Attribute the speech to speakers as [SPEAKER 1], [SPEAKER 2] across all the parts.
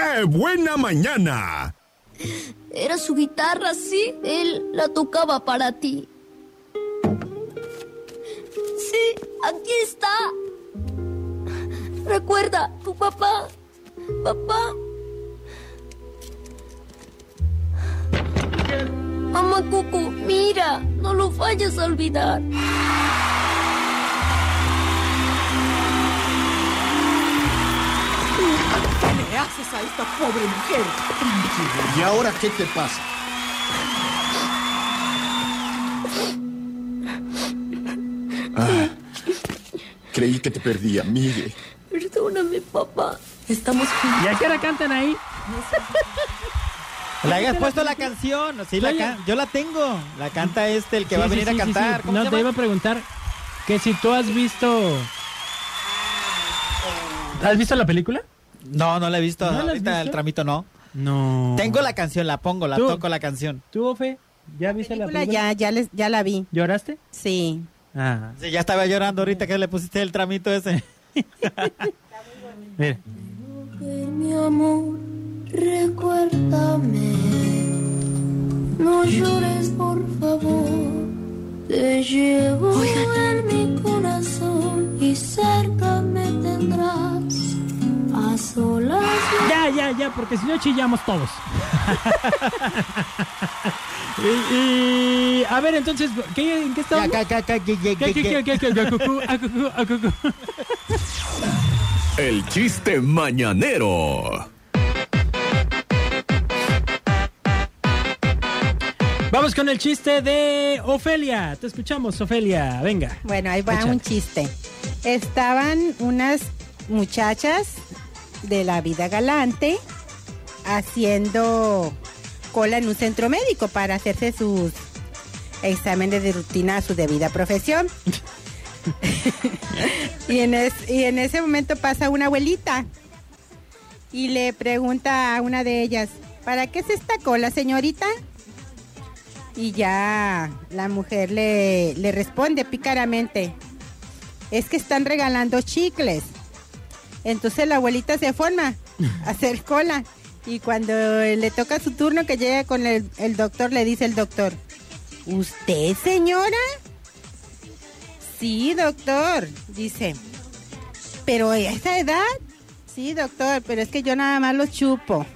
[SPEAKER 1] ¡Qué buena mañana!
[SPEAKER 2] Era su guitarra, sí. Él la tocaba para ti. Sí, aquí está. Recuerda, tu papá. Papá. Mamá Cucu, mira, no lo vayas a olvidar.
[SPEAKER 3] Haces a esta pobre mujer?
[SPEAKER 4] ¿Y ahora qué te pasa? Ah, creí que te perdía, Miguel.
[SPEAKER 2] Perdóname, papá. Estamos
[SPEAKER 5] ¿Y a qué hora cantan ahí?
[SPEAKER 6] Le hayas puesto la canción. Sí, la can- yo la tengo. La canta este, el que va a
[SPEAKER 5] sí,
[SPEAKER 6] venir
[SPEAKER 5] sí,
[SPEAKER 6] a cantar.
[SPEAKER 5] sí.
[SPEAKER 6] ¿Cómo
[SPEAKER 5] No, te iba a preguntar que si tú has visto... ¿Has visto la película?
[SPEAKER 6] No, no la he visto.
[SPEAKER 5] ¿No la has
[SPEAKER 6] Ahorita el
[SPEAKER 5] visto?
[SPEAKER 6] tramito no.
[SPEAKER 5] No.
[SPEAKER 6] Tengo la canción, la pongo, la
[SPEAKER 5] ¿Tú?
[SPEAKER 6] toco la canción.
[SPEAKER 5] ¿Tú, Ofe? ¿Ya viste la
[SPEAKER 7] película ya, ya, les, ya la vi.
[SPEAKER 5] ¿Lloraste?
[SPEAKER 7] Sí.
[SPEAKER 5] Ah.
[SPEAKER 6] Sí, ya estaba llorando ahorita que le pusiste el tramito ese.
[SPEAKER 5] Mira.
[SPEAKER 2] Mi amor, recuérdame. No llores, por favor. Te llevo en mi corazón y tendrás. A solas.
[SPEAKER 5] Ya, ya, ya, porque si no chillamos todos. y, y- a ver, entonces, ¿qué, ¿en qué estamos?
[SPEAKER 1] El chiste mañanero.
[SPEAKER 5] Vamos con el chiste de Ofelia. Te escuchamos, Ofelia. Venga.
[SPEAKER 7] Bueno, ahí va un chiste. Estaban unas muchachas de la vida galante haciendo cola en un centro médico para hacerse sus exámenes de rutina a su debida profesión. y, en es- y en ese momento pasa una abuelita y le pregunta a una de ellas, ¿para qué es esta cola, señorita? Y ya la mujer le, le responde pícaramente, es que están regalando chicles. Entonces la abuelita se forma a hacer cola. Y cuando le toca su turno que llega con el, el doctor, le dice el doctor, ¿usted señora? Sí, doctor, dice. ¿Pero a esa edad? Sí, doctor, pero es que yo nada más lo chupo.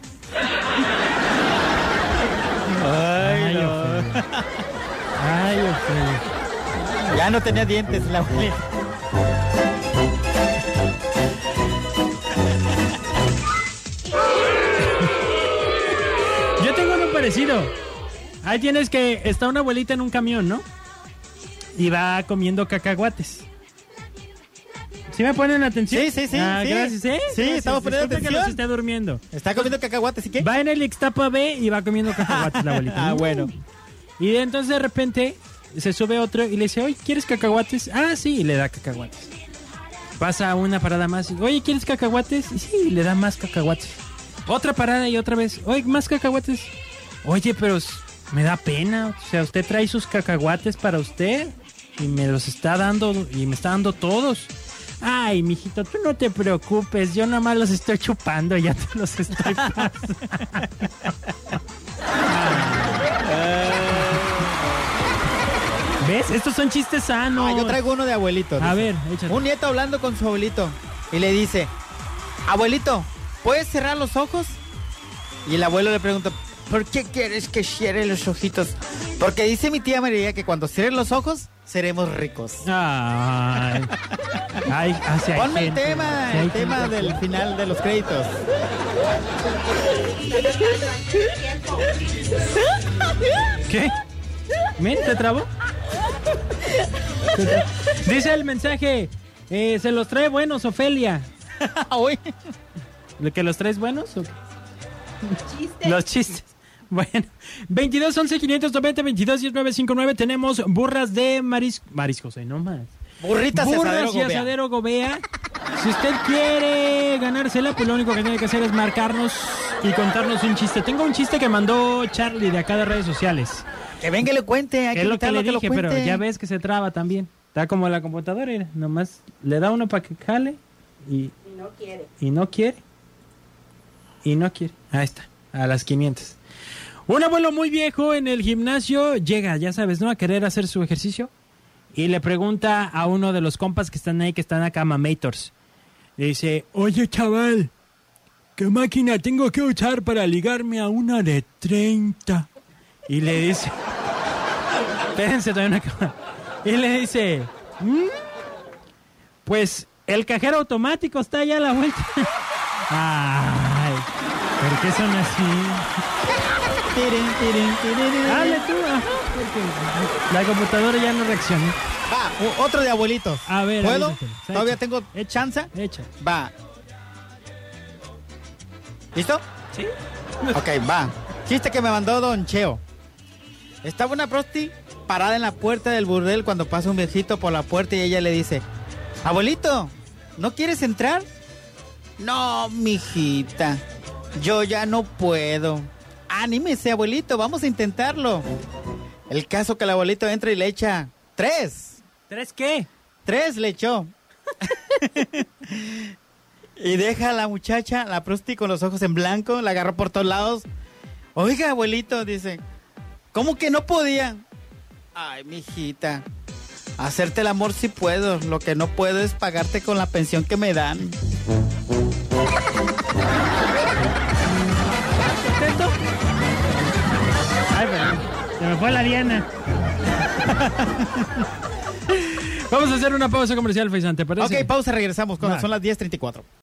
[SPEAKER 5] Ay, Ofelia. Ay, Ofelia.
[SPEAKER 6] Ya no tenía dientes la abuelita.
[SPEAKER 5] Parecido. Ahí tienes que está una abuelita en un camión, ¿no? Y va comiendo cacahuates. ¿Sí me ponen atención?
[SPEAKER 6] Sí, sí, sí,
[SPEAKER 5] Ah,
[SPEAKER 6] sí.
[SPEAKER 5] gracias, ¿eh?
[SPEAKER 6] Sí,
[SPEAKER 5] Gracias.
[SPEAKER 6] estamos poniendo
[SPEAKER 5] Disculpe que
[SPEAKER 6] atención.
[SPEAKER 5] los esté durmiendo.
[SPEAKER 6] Está comiendo cacahuates, ¿y qué?
[SPEAKER 5] Va en el Ixtapa B y va comiendo cacahuates la abuelita.
[SPEAKER 6] Ah, bueno.
[SPEAKER 5] Y entonces de repente se sube otro y le dice, oye, ¿quieres cacahuates? Ah, sí, y le da cacahuates. Pasa una parada más. y, Oye, ¿quieres cacahuates? Y sí, y le da más cacahuates. Otra parada y otra vez. Oye, más cacahuates. Oye, pero me da pena. O sea, usted trae sus cacahuates para usted y me los está dando y me está dando todos. Ay, mijito, tú no te preocupes. Yo nada más los estoy chupando, ya te los estoy pasando. ¿Ves? Estos son chistes sanos.
[SPEAKER 6] Ah, yo traigo uno de abuelito.
[SPEAKER 5] A
[SPEAKER 6] dice.
[SPEAKER 5] ver, échate.
[SPEAKER 6] Un nieto hablando con su abuelito y le dice, abuelito, ¿puedes cerrar los ojos? Y el abuelo le pregunta, ¿por qué quieres que cierre los ojitos? Porque dice mi tía María que cuando cierren los ojos, seremos ricos.
[SPEAKER 5] Ay. Ay, sí hay
[SPEAKER 6] Ponme el tema, el tema
[SPEAKER 5] gente.
[SPEAKER 6] del final de los créditos.
[SPEAKER 5] ¿Qué? ¿Men? ¿Te trabó? Dice el mensaje, eh, ¿se los trae buenos, Ofelia? ¿De que los traes buenos? o qué? Los chistes. Bueno, 22 11 590 22 10 959 tenemos burras de maris mariscos, eh, no más.
[SPEAKER 6] Burritas y
[SPEAKER 5] Burras y
[SPEAKER 6] Gobea.
[SPEAKER 5] asadero Gobea. Si usted quiere ganársela, pues lo único que tiene que hacer es marcarnos y contarnos un chiste. Tengo un chiste que mandó Charlie de acá de redes sociales.
[SPEAKER 6] Que venga y le cuente, hay que
[SPEAKER 5] es lo que le
[SPEAKER 6] lo
[SPEAKER 5] dije, pero ya ves que se traba también. Está como la computadora, mira, nomás le da uno para que jale y,
[SPEAKER 7] No quiere.
[SPEAKER 5] y no quiere. y no quiere. Ahí está, a las 500. Un abuelo muy viejo en el gimnasio llega, ya sabes, ¿no? A querer hacer su ejercicio. Y le pregunta a uno de los compas que están ahí, que están acá, mamators. Le dice, oye chaval, ¿qué máquina tengo que usar para ligarme a una de 30? Y le dice, espérense todavía una. Y le dice, "¿Mm? pues el cajero automático está allá a la vuelta. Ay, ¿por qué son así? Dale tú. ah, porque La computadora ya no reacciona.
[SPEAKER 6] Va, otro de abuelitos.
[SPEAKER 5] A ver,
[SPEAKER 6] ¿Puedo?
[SPEAKER 5] avísatelo.
[SPEAKER 6] ¿Todavía
[SPEAKER 5] Echa.
[SPEAKER 6] tengo chance?
[SPEAKER 5] Echa.
[SPEAKER 6] Va. ¿Listo?
[SPEAKER 5] ¿Sí?
[SPEAKER 6] Ok, va. Chiste que me mandó Don Cheo. Estaba una prosti parada en la puerta del burdel cuando pasa un viejito por la puerta y ella le dice, abuelito, ¿no quieres entrar? No, mijita, yo ya no puedo. Anímese, abuelito, vamos a intentarlo. El caso que el abuelito entra y le echa tres.
[SPEAKER 5] ¿Tres qué?
[SPEAKER 6] Tres le echó. y deja a la muchacha, la prosti con los ojos en blanco, la agarró por todos lados. Oiga, abuelito, dice, ¿cómo que no podía? Ay, mijita, hacerte el amor sí puedo, lo que no puedo es pagarte con la pensión que me dan.
[SPEAKER 5] Fue la Diana. Vamos a hacer una pausa comercial, Faisán, ¿te parece?
[SPEAKER 6] Ok, pausa, regresamos cuando son las 10.34.